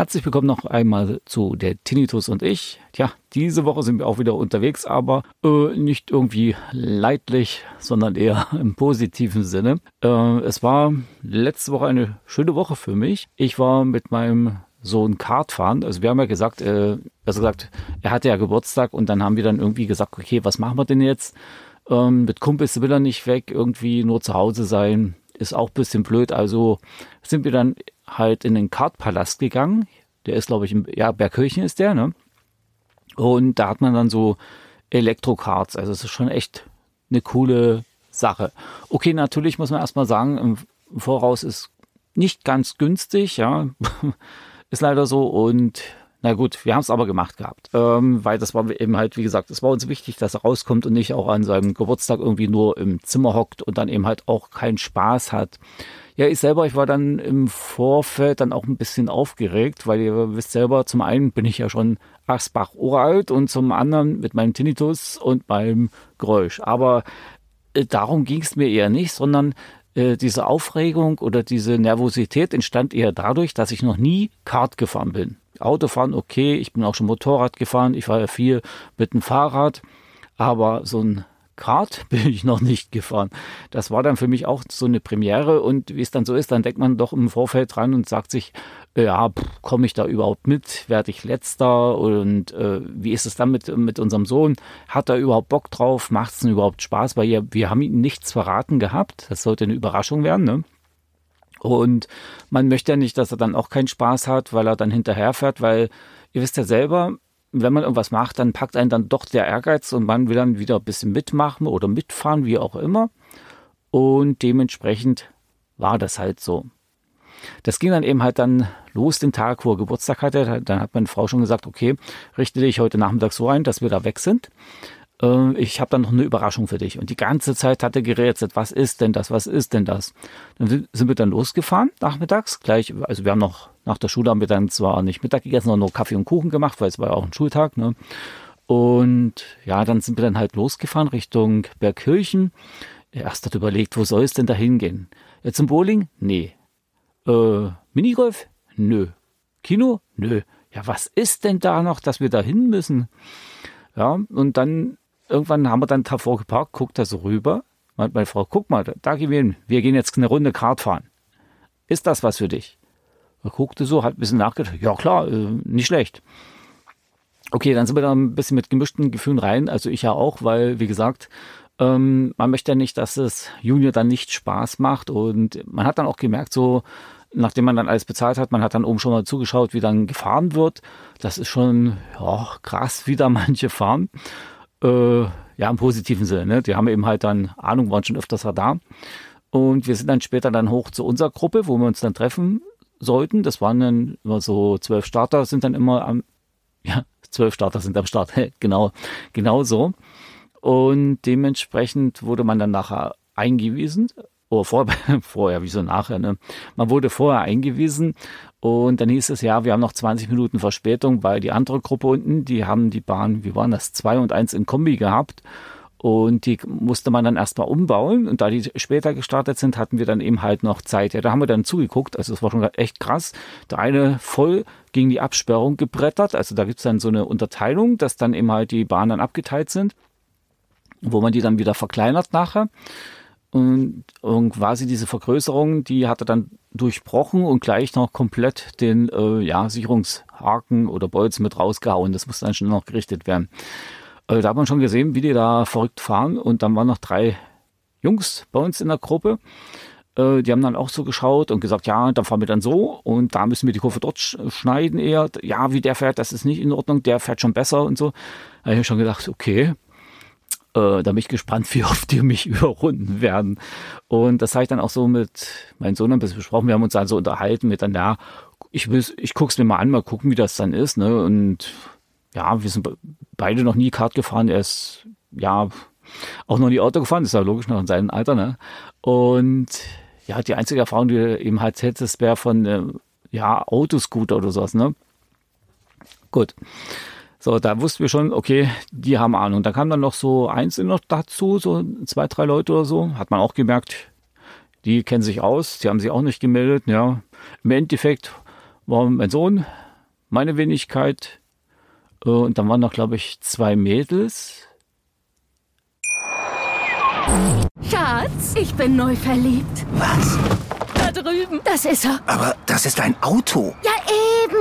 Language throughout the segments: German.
Herzlich willkommen noch einmal zu der Tinnitus und ich. Tja, diese Woche sind wir auch wieder unterwegs, aber äh, nicht irgendwie leidlich, sondern eher im positiven Sinne. Äh, es war letzte Woche eine schöne Woche für mich. Ich war mit meinem Sohn Kart fahren. Also wir haben ja gesagt, äh, also gesagt, er hatte ja Geburtstag und dann haben wir dann irgendwie gesagt, okay, was machen wir denn jetzt? Ähm, mit Kumpels will er nicht weg, irgendwie nur zu Hause sein. Ist auch ein bisschen blöd. Also sind wir dann halt in den Kartpalast gegangen. Der ist, glaube ich, im, ja, Bergkirchen ist der, ne? Und da hat man dann so Elektrokarts. Also es ist schon echt eine coole Sache. Okay, natürlich muss man erstmal sagen, im Voraus ist nicht ganz günstig, ja. ist leider so. Und na gut, wir haben es aber gemacht gehabt. Ähm, weil das war eben halt, wie gesagt, es war uns wichtig, dass er rauskommt und nicht auch an seinem Geburtstag irgendwie nur im Zimmer hockt und dann eben halt auch keinen Spaß hat. Ja, ich selber, ich war dann im Vorfeld dann auch ein bisschen aufgeregt, weil ihr wisst selber, zum einen bin ich ja schon Asbach uralt und zum anderen mit meinem Tinnitus und meinem Geräusch. Aber äh, darum ging es mir eher nicht, sondern äh, diese Aufregung oder diese Nervosität entstand eher dadurch, dass ich noch nie Kart gefahren bin. Autofahren, okay, ich bin auch schon Motorrad gefahren, ich war ja viel mit dem Fahrrad, aber so ein Kart bin ich noch nicht gefahren. Das war dann für mich auch so eine Premiere und wie es dann so ist, dann denkt man doch im Vorfeld dran und sagt sich, ja, komme ich da überhaupt mit? Werde ich letzter? Und äh, wie ist es dann mit, mit unserem Sohn? Hat er überhaupt Bock drauf? Macht es denn überhaupt Spaß? Weil wir, wir haben ihm nichts verraten gehabt. Das sollte eine Überraschung werden, ne? Und man möchte ja nicht, dass er dann auch keinen Spaß hat, weil er dann hinterherfährt, weil ihr wisst ja selber, wenn man irgendwas macht, dann packt einen dann doch der Ehrgeiz und man will dann wieder ein bisschen mitmachen oder mitfahren, wie auch immer. Und dementsprechend war das halt so. Das ging dann eben halt dann los den Tag, wo er Geburtstag hatte. Dann hat meine Frau schon gesagt, okay, richte dich heute Nachmittag so ein, dass wir da weg sind. Äh, ich habe dann noch eine Überraschung für dich. Und die ganze Zeit hat er gerätselt, was ist denn das, was ist denn das? Dann sind wir dann losgefahren nachmittags, gleich, also wir haben noch, nach der Schule haben wir dann zwar nicht Mittag gegessen, sondern nur Kaffee und Kuchen gemacht, weil es war ja auch ein Schultag, ne? Und ja, dann sind wir dann halt losgefahren Richtung Bergkirchen. Erst hat überlegt, wo soll es denn da hingehen? Jetzt zum Bowling? Nee. Äh, Minigolf? Nö. Kino? Nö. Ja, was ist denn da noch, dass wir da hin müssen? Ja, und dann irgendwann haben wir dann davor geparkt, guckt da so rüber. Meint meine Frau, guck mal, da gehen wir hin. Wir gehen jetzt eine Runde Kart fahren. Ist das was für dich? Er guckte so, hat ein bisschen nachgedacht. Ja klar, äh, nicht schlecht. Okay, dann sind wir da ein bisschen mit gemischten Gefühlen rein. Also ich ja auch, weil, wie gesagt, ähm, man möchte ja nicht, dass es Junior dann nicht Spaß macht. Und man hat dann auch gemerkt, so, nachdem man dann alles bezahlt hat, man hat dann oben schon mal zugeschaut, wie dann gefahren wird. Das ist schon ja, krass, wie da manche fahren. Äh, ja, im positiven Sinne. Ne? Die haben eben halt dann Ahnung, waren schon öfters da. Und wir sind dann später dann hoch zu unserer Gruppe, wo wir uns dann treffen sollten. Das waren dann immer so zwölf Starter, sind dann immer am, ja, zwölf Starter sind am Start. genau, genau so. Und dementsprechend wurde man dann nachher eingewiesen oder vor, vorher, wieso nachher, ne? Man wurde vorher eingewiesen und dann hieß es, ja, wir haben noch 20 Minuten Verspätung, weil die andere Gruppe unten, die haben die Bahn, wie waren das, zwei und eins in Kombi gehabt. Und die musste man dann erstmal umbauen. Und da die später gestartet sind, hatten wir dann eben halt noch Zeit. Ja, da haben wir dann zugeguckt. Also es war schon echt krass. Der eine voll gegen die Absperrung gebrettert. Also da gibt's dann so eine Unterteilung, dass dann eben halt die Bahnen abgeteilt sind, wo man die dann wieder verkleinert nachher. Und, und quasi diese Vergrößerung, die hat er dann durchbrochen und gleich noch komplett den äh, ja, Sicherungshaken oder Bolzen mit rausgehauen. Das musste dann schon noch gerichtet werden. Äh, da hat man schon gesehen, wie die da verrückt fahren. Und dann waren noch drei Jungs bei uns in der Gruppe. Äh, die haben dann auch so geschaut und gesagt, ja, dann fahren wir dann so und da müssen wir die Kurve dort schneiden eher. Ja, wie der fährt, das ist nicht in Ordnung, der fährt schon besser und so. Da habe ich schon gedacht, okay, äh, da bin ich gespannt, wie oft die mich überrunden werden. Und das habe ich dann auch so mit meinem Sohn ein bisschen besprochen. Wir haben uns dann so unterhalten mit dann, ja, ich, ich gucke es mir mal an, mal gucken, wie das dann ist. Ne? Und ja, wir sind beide noch nie Kart gefahren. Er ist, ja, auch noch nie Auto gefahren, das ist ja logisch noch in seinem Alter. Ne? Und ja, die einzige Erfahrung, die du eben halt hättest, wäre von, äh, ja, Autoscooter oder sowas. Ne? Gut. So, da wussten wir schon, okay, die haben Ahnung. Da kam dann noch so Einzelne noch dazu, so zwei, drei Leute oder so. Hat man auch gemerkt, die kennen sich aus, die haben sich auch nicht gemeldet. Ja, im Endeffekt war mein Sohn, meine Wenigkeit äh, und dann waren noch, glaube ich, zwei Mädels. Schatz, ich bin neu verliebt. Was? Da drüben. Das ist er. Aber das ist ein Auto. Ja,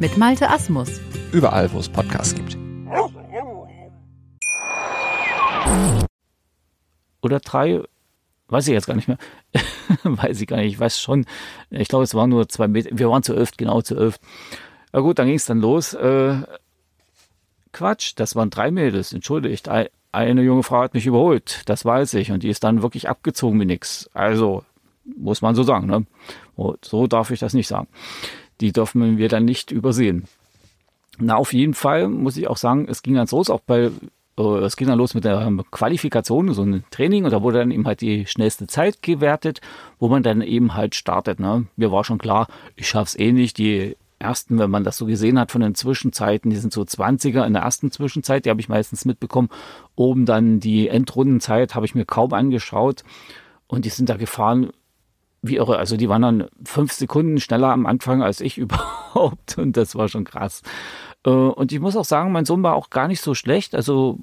mit Malte Asmus. Überall, wo es Podcasts gibt. Oder drei, weiß ich jetzt gar nicht mehr. weiß ich gar nicht, ich weiß schon. Ich glaube, es waren nur zwei Meter. Wir waren zu elf, genau zu elf. Na gut, dann ging es dann los. Äh, Quatsch, das waren drei Mädels, entschuldigt. Eine junge Frau hat mich überholt, das weiß ich. Und die ist dann wirklich abgezogen wie nix. Also, muss man so sagen. Ne? So darf ich das nicht sagen. Die dürfen wir dann nicht übersehen. Na, auf jeden Fall muss ich auch sagen, es ging ganz los, auch bei, äh, es ging dann los mit der Qualifikation, so ein Training, und da wurde dann eben halt die schnellste Zeit gewertet, wo man dann eben halt startet. Ne? Mir war schon klar, ich schaff's eh nicht, die ersten, wenn man das so gesehen hat von den Zwischenzeiten, die sind so 20er in der ersten Zwischenzeit, die habe ich meistens mitbekommen. Oben dann die Endrundenzeit habe ich mir kaum angeschaut und die sind da gefahren wie irre. Also die waren dann fünf Sekunden schneller am Anfang als ich überhaupt und das war schon krass. Äh, und ich muss auch sagen, mein Sohn war auch gar nicht so schlecht. Also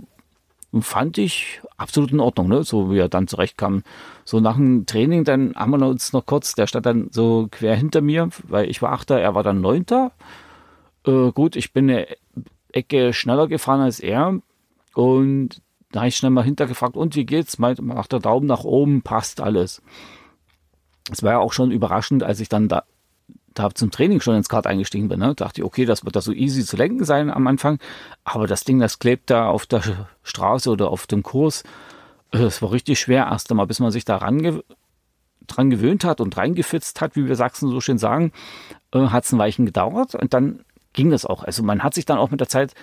fand ich absolut in Ordnung, ne? so wie er dann zurechtkam. So nach dem Training, dann haben wir uns noch kurz, der stand dann so quer hinter mir, weil ich war Achter, er war dann Neunter. Äh, gut, ich bin eine Ecke schneller gefahren als er und da habe ich schnell mal hintergefragt, und wie geht's? Macht der Daumen nach oben, passt alles. Es war ja auch schon überraschend, als ich dann da da zum Training schon ins Kart eingestiegen bin, ne, dachte ich, okay, das wird da so easy zu lenken sein am Anfang. Aber das Ding, das klebt da auf der Straße oder auf dem Kurs. Das war richtig schwer erst einmal, bis man sich da range dran gewöhnt hat und reingefitzt hat, wie wir Sachsen so schön sagen, äh, hat es ein Weichen gedauert und dann ging das auch. Also man hat sich dann auch mit der Zeit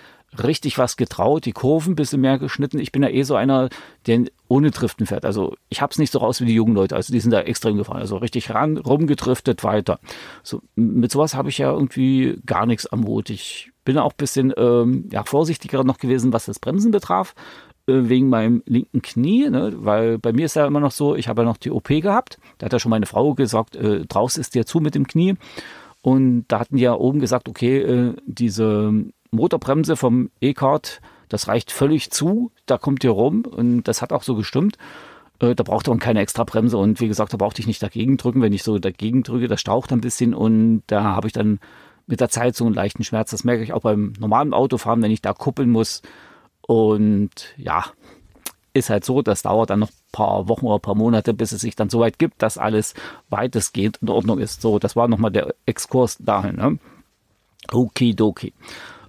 richtig was getraut, die Kurven ein bisschen mehr geschnitten. Ich bin ja eh so einer, der ohne Driften fährt. Also ich hab's nicht so raus wie die jungen Leute. Also die sind da extrem gefahren. Also richtig ran, rumgedriftet, weiter. So, mit sowas habe ich ja irgendwie gar nichts am Hut. Ich bin auch ein bisschen ähm, ja, vorsichtiger noch gewesen, was das Bremsen betraf äh, wegen meinem linken Knie, ne? weil bei mir ist ja immer noch so, ich habe ja noch die OP gehabt. Da hat ja schon meine Frau gesagt, äh, draußen ist dir zu mit dem Knie. Und da hatten die ja oben gesagt, okay, äh, diese Motorbremse vom E-Card, das reicht völlig zu, da kommt ihr rum und das hat auch so gestimmt. Äh, da braucht man keine extra Bremse und wie gesagt, da brauchte ich nicht dagegen drücken. Wenn ich so dagegen drücke, das staucht ein bisschen und da habe ich dann mit der Zeit so einen leichten Schmerz. Das merke ich auch beim normalen Autofahren, wenn ich da kuppeln muss. Und ja, ist halt so, das dauert dann noch paar Wochen oder paar Monate, bis es sich dann so weit gibt, dass alles weitestgehend in Ordnung ist. So, das war nochmal der Exkurs dahin. Ne? Okidoki.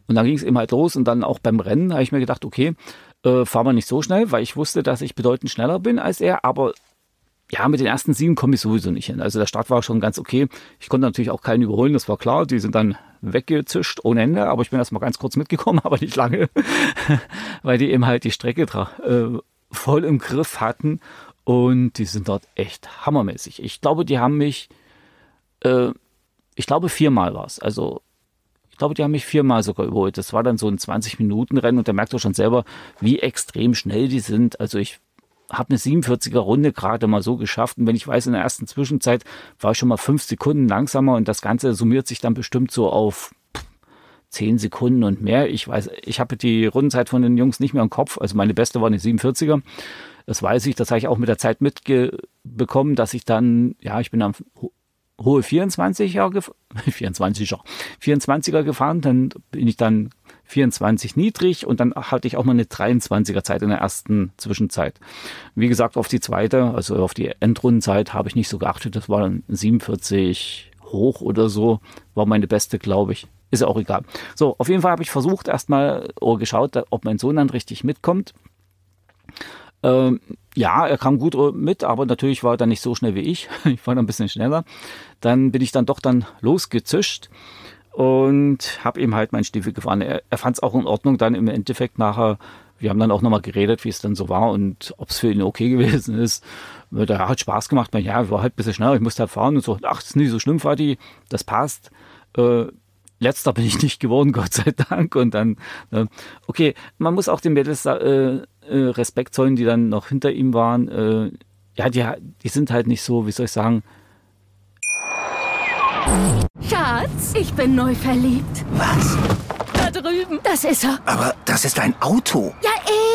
Und dann ging es eben halt los und dann auch beim Rennen habe ich mir gedacht, okay, äh, fahren wir nicht so schnell, weil ich wusste, dass ich bedeutend schneller bin als er, aber ja, mit den ersten sieben komme ich sowieso nicht hin. Also der Start war schon ganz okay. Ich konnte natürlich auch keinen überholen, das war klar. Die sind dann weggezischt ohne Ende, aber ich bin erst mal ganz kurz mitgekommen, aber nicht lange, weil die eben halt die Strecke äh, voll im Griff hatten und die sind dort echt hammermäßig. Ich glaube, die haben mich, äh, ich glaube viermal war es. Also ich glaube, die haben mich viermal sogar überholt. Das war dann so ein 20-Minuten-Rennen und da merkt ihr schon selber, wie extrem schnell die sind. Also ich habe eine 47er Runde gerade mal so geschafft. Und wenn ich weiß, in der ersten Zwischenzeit war ich schon mal fünf Sekunden langsamer und das Ganze summiert sich dann bestimmt so auf zehn Sekunden und mehr. Ich weiß, ich habe die Rundenzeit von den Jungs nicht mehr im Kopf. Also meine beste war eine 47er. Das weiß ich, das habe ich auch mit der Zeit mitbekommen, dass ich dann, ja, ich bin am hohe 24er, 24er, 24er gefahren, dann bin ich dann 24 niedrig und dann hatte ich auch mal eine 23er Zeit in der ersten Zwischenzeit. Wie gesagt, auf die zweite, also auf die Endrundenzeit habe ich nicht so geachtet, das war dann 47 hoch oder so, war meine beste, glaube ich. Ist ja auch egal. So, auf jeden Fall habe ich versucht, erstmal oh, geschaut, ob mein Sohn dann richtig mitkommt. Ähm, ja, er kam gut mit, aber natürlich war er dann nicht so schnell wie ich. Ich war dann ein bisschen schneller. Dann bin ich dann doch dann losgezischt und habe ihm halt meinen Stiefel gefahren. Er, er fand es auch in Ordnung dann im Endeffekt nachher. Wir haben dann auch nochmal geredet, wie es dann so war und ob es für ihn okay gewesen ist. Der hat Spaß gemacht. Ja, war halt ein bisschen schneller, ich musste halt fahren und so. Ach, das ist nicht so schlimm, Vati, das passt. Äh, letzter bin ich nicht geworden, Gott sei Dank. Und dann, äh, okay, man muss auch den Mädels äh, äh, Respekt zollen, die dann noch hinter ihm waren. Äh, ja, die, die sind halt nicht so, wie soll ich sagen. Schatz, ich bin neu verliebt. Was? Da drüben. Das ist er. Aber das ist ein Auto. Ja,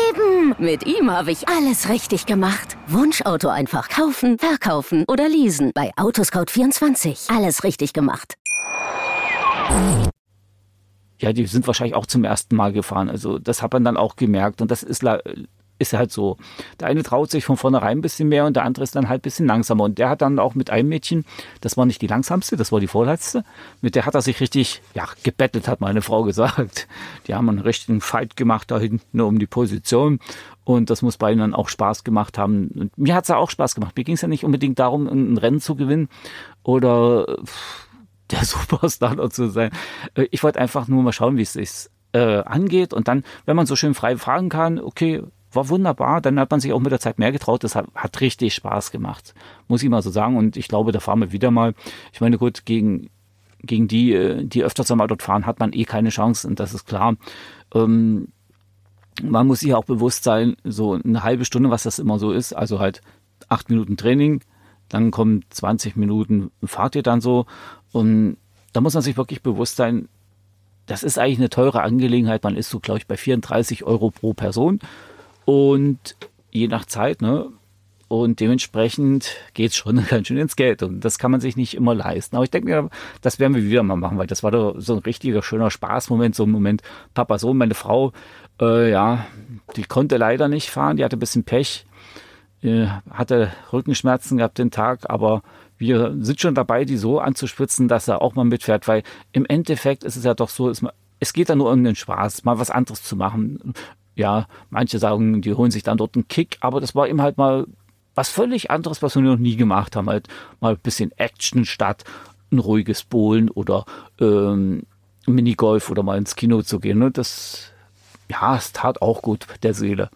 eben. Mit ihm habe ich alles richtig gemacht. Wunschauto einfach kaufen, verkaufen oder leasen. Bei Autoscout24. Alles richtig gemacht. Ja, die sind wahrscheinlich auch zum ersten Mal gefahren. Also das hat man dann auch gemerkt. Und das ist ist halt so. Der eine traut sich von vornherein ein bisschen mehr und der andere ist dann halt ein bisschen langsamer. Und der hat dann auch mit einem Mädchen, das war nicht die langsamste, das war die vorletzte, mit der hat er sich richtig, ja, gebettelt, hat meine Frau gesagt. Die haben einen richtigen Fight gemacht da hinten um die Position. Und das muss bei ihnen dann auch Spaß gemacht haben. Und mir hat es ja auch Spaß gemacht. Mir ging es ja nicht unbedingt darum, ein Rennen zu gewinnen oder der Superstar zu sein. Äh, ich wollte einfach nur mal schauen, wie es sich äh, angeht. Und dann, wenn man so schön frei fragen kann, okay, war wunderbar. Dann hat man sich auch mit der Zeit mehr getraut. Das hat, hat richtig Spaß gemacht, muss ich mal so sagen. Und ich glaube, da fahren wir wieder mal. Ich meine, gut, gegen, gegen die, äh, die öfters einmal dort fahren, hat man eh keine Chance. Und das ist klar. Ähm, man muss sich auch bewusst sein, so eine halbe Stunde, was das immer so ist. Also halt acht Minuten Training, dann kommen 20 Minuten Fahrt ihr dann so. Und da muss man sich wirklich bewusst sein, das ist eigentlich eine teure Angelegenheit. Man ist so, glaube ich, bei 34 Euro pro Person. Und je nach Zeit, ne? Und dementsprechend geht es schon ganz schön ins Geld. Und das kann man sich nicht immer leisten. Aber ich denke mir, das werden wir wieder mal machen, weil das war doch so ein richtiger schöner Spaßmoment, so ein Moment. Papa, Sohn, meine Frau, äh, ja, die konnte leider nicht fahren, die hatte ein bisschen Pech, hatte Rückenschmerzen gehabt den Tag, aber wir sind schon dabei, die so anzuspitzen, dass er auch mal mitfährt, weil im Endeffekt ist es ja doch so, es geht da nur um den Spaß, mal was anderes zu machen ja, manche sagen, die holen sich dann dort einen Kick, aber das war eben halt mal was völlig anderes, was wir noch nie gemacht haben. Halt mal ein bisschen Action statt ein ruhiges Bowlen oder ähm, Minigolf oder mal ins Kino zu gehen. Ne? Das, ja, es tat auch gut der Seele.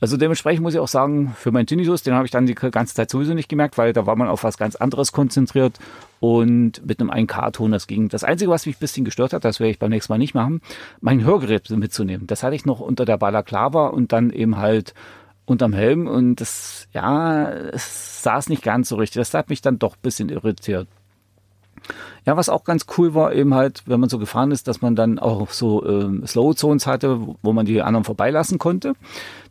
Also dementsprechend muss ich auch sagen, für meinen Tinnitus, den habe ich dann die ganze Zeit sowieso nicht gemerkt, weil da war man auf was ganz anderes konzentriert und mit einem 1K-Ton das ging. Das Einzige, was mich ein bisschen gestört hat, das werde ich beim nächsten Mal nicht machen, mein Hörgerät mitzunehmen. Das hatte ich noch unter der Balaklava und dann eben halt unterm Helm und das, ja, es saß nicht ganz so richtig. Das hat mich dann doch ein bisschen irritiert. Ja, was auch ganz cool war, eben halt, wenn man so gefahren ist, dass man dann auch so ähm, Slow Zones hatte, wo man die anderen vorbeilassen konnte.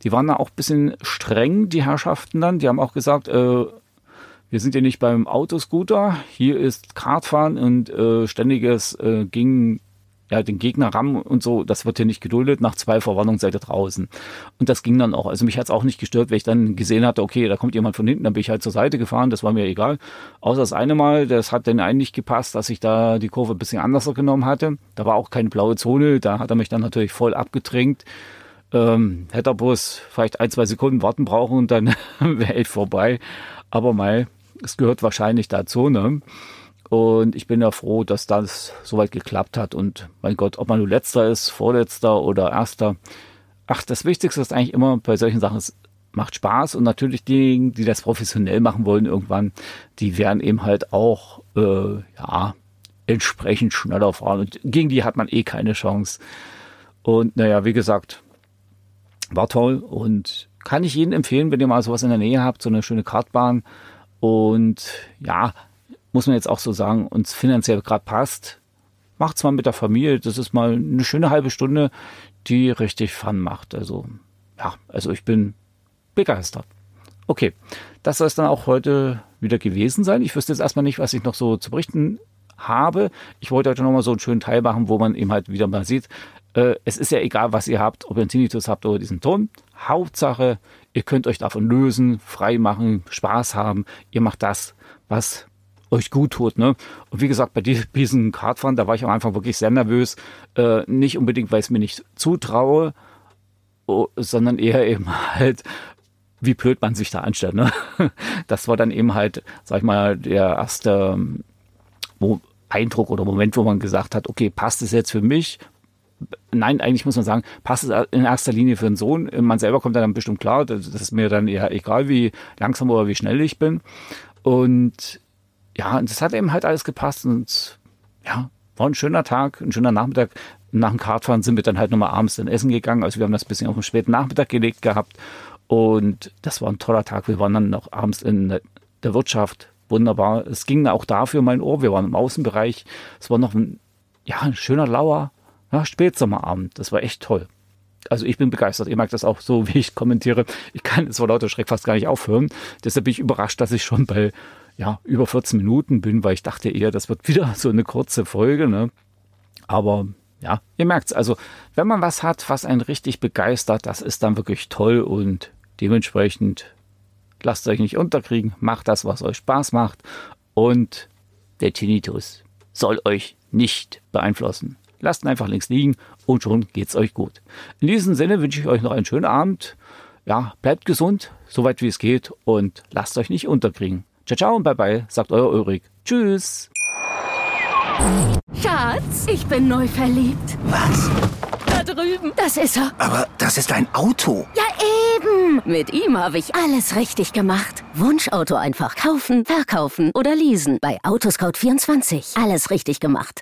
Die waren da auch ein bisschen streng, die Herrschaften dann. Die haben auch gesagt, äh, wir sind ja nicht beim Autoscooter, hier ist Kartfahren und äh, ständiges äh, ging ja, den Gegner rammen und so, das wird hier nicht geduldet. Nach zwei Verwarnungen seid ihr draußen. Und das ging dann auch. Also mich hat es auch nicht gestört, weil ich dann gesehen hatte, okay, da kommt jemand von hinten, dann bin ich halt zur Seite gefahren, das war mir egal. Außer das eine Mal, das hat dann eigentlich gepasst, dass ich da die Kurve ein bisschen anders genommen hatte. Da war auch keine blaue Zone, da hat er mich dann natürlich voll abgedrängt. Ähm, hätte er bloß vielleicht ein, zwei Sekunden warten brauchen und dann wäre ich vorbei. Aber mal, es gehört wahrscheinlich dazu, ne? Und ich bin ja froh, dass das soweit geklappt hat. Und mein Gott, ob man nur letzter ist, vorletzter oder erster. Ach, das Wichtigste ist eigentlich immer bei solchen Sachen, es macht Spaß. Und natürlich diejenigen, die das professionell machen wollen irgendwann, die werden eben halt auch, äh, ja, entsprechend schneller fahren. Und gegen die hat man eh keine Chance. Und naja, wie gesagt, war toll und kann ich Ihnen empfehlen, wenn ihr mal sowas in der Nähe habt, so eine schöne Kartbahn. Und ja, muss man jetzt auch so sagen, uns finanziell gerade passt, macht's mal mit der Familie. Das ist mal eine schöne halbe Stunde, die richtig Fun macht. Also, ja, also ich bin begeistert. Okay, das soll es dann auch heute wieder gewesen sein. Ich wüsste jetzt erstmal nicht, was ich noch so zu berichten habe. Ich wollte heute nochmal so einen schönen Teil machen, wo man eben halt wieder mal sieht, äh, es ist ja egal, was ihr habt, ob ihr einen Tinnitus habt oder diesen Ton. Hauptsache, ihr könnt euch davon lösen, frei machen, Spaß haben. Ihr macht das, was euch gut tut. Ne? Und wie gesagt, bei diesen Kartfahren, da war ich am Anfang wirklich sehr nervös. Äh, nicht unbedingt, weil ich es mir nicht zutraue, oh, sondern eher eben halt, wie blöd man sich da anstellt. Ne? Das war dann eben halt, sag ich mal, der erste Eindruck oder Moment, wo man gesagt hat, okay, passt es jetzt für mich? Nein, eigentlich muss man sagen, passt es in erster Linie für den Sohn. Man selber kommt dann bestimmt klar, das ist mir dann eher egal, wie langsam oder wie schnell ich bin. Und ja, das hat eben halt alles gepasst und ja, war ein schöner Tag, ein schöner Nachmittag. Nach dem Kartfahren sind wir dann halt nochmal abends in Essen gegangen. Also wir haben das bisschen auf den späten Nachmittag gelegt gehabt. Und das war ein toller Tag. Wir waren dann noch abends in der Wirtschaft. Wunderbar. Es ging auch dafür mein Ohr. Wir waren im Außenbereich. Es war noch ein, ja, ein schöner, lauer ja, Spätsommerabend. Das war echt toll. Also ich bin begeistert. Ihr merkt das auch so, wie ich kommentiere. Ich kann es vor lauter Schreck fast gar nicht aufhören. Deshalb bin ich überrascht, dass ich schon bei ja, über 14 Minuten bin, weil ich dachte eher, das wird wieder so eine kurze Folge. Ne? Aber ja, ihr merkt es. Also, wenn man was hat, was einen richtig begeistert, das ist dann wirklich toll und dementsprechend lasst euch nicht unterkriegen, macht das, was euch Spaß macht und der Tinnitus soll euch nicht beeinflussen. Lasst ihn einfach links liegen und schon geht's euch gut. In diesem Sinne wünsche ich euch noch einen schönen Abend. Ja, bleibt gesund, soweit wie es geht und lasst euch nicht unterkriegen. Ciao, ciao und bye bye, sagt euer Ulrich. Tschüss. Schatz, ich bin neu verliebt. Was? Da drüben. Das ist er. Aber das ist ein Auto. Ja, eben. Mit ihm habe ich alles richtig gemacht. Wunschauto einfach kaufen, verkaufen oder leasen. Bei Autoscout24. Alles richtig gemacht.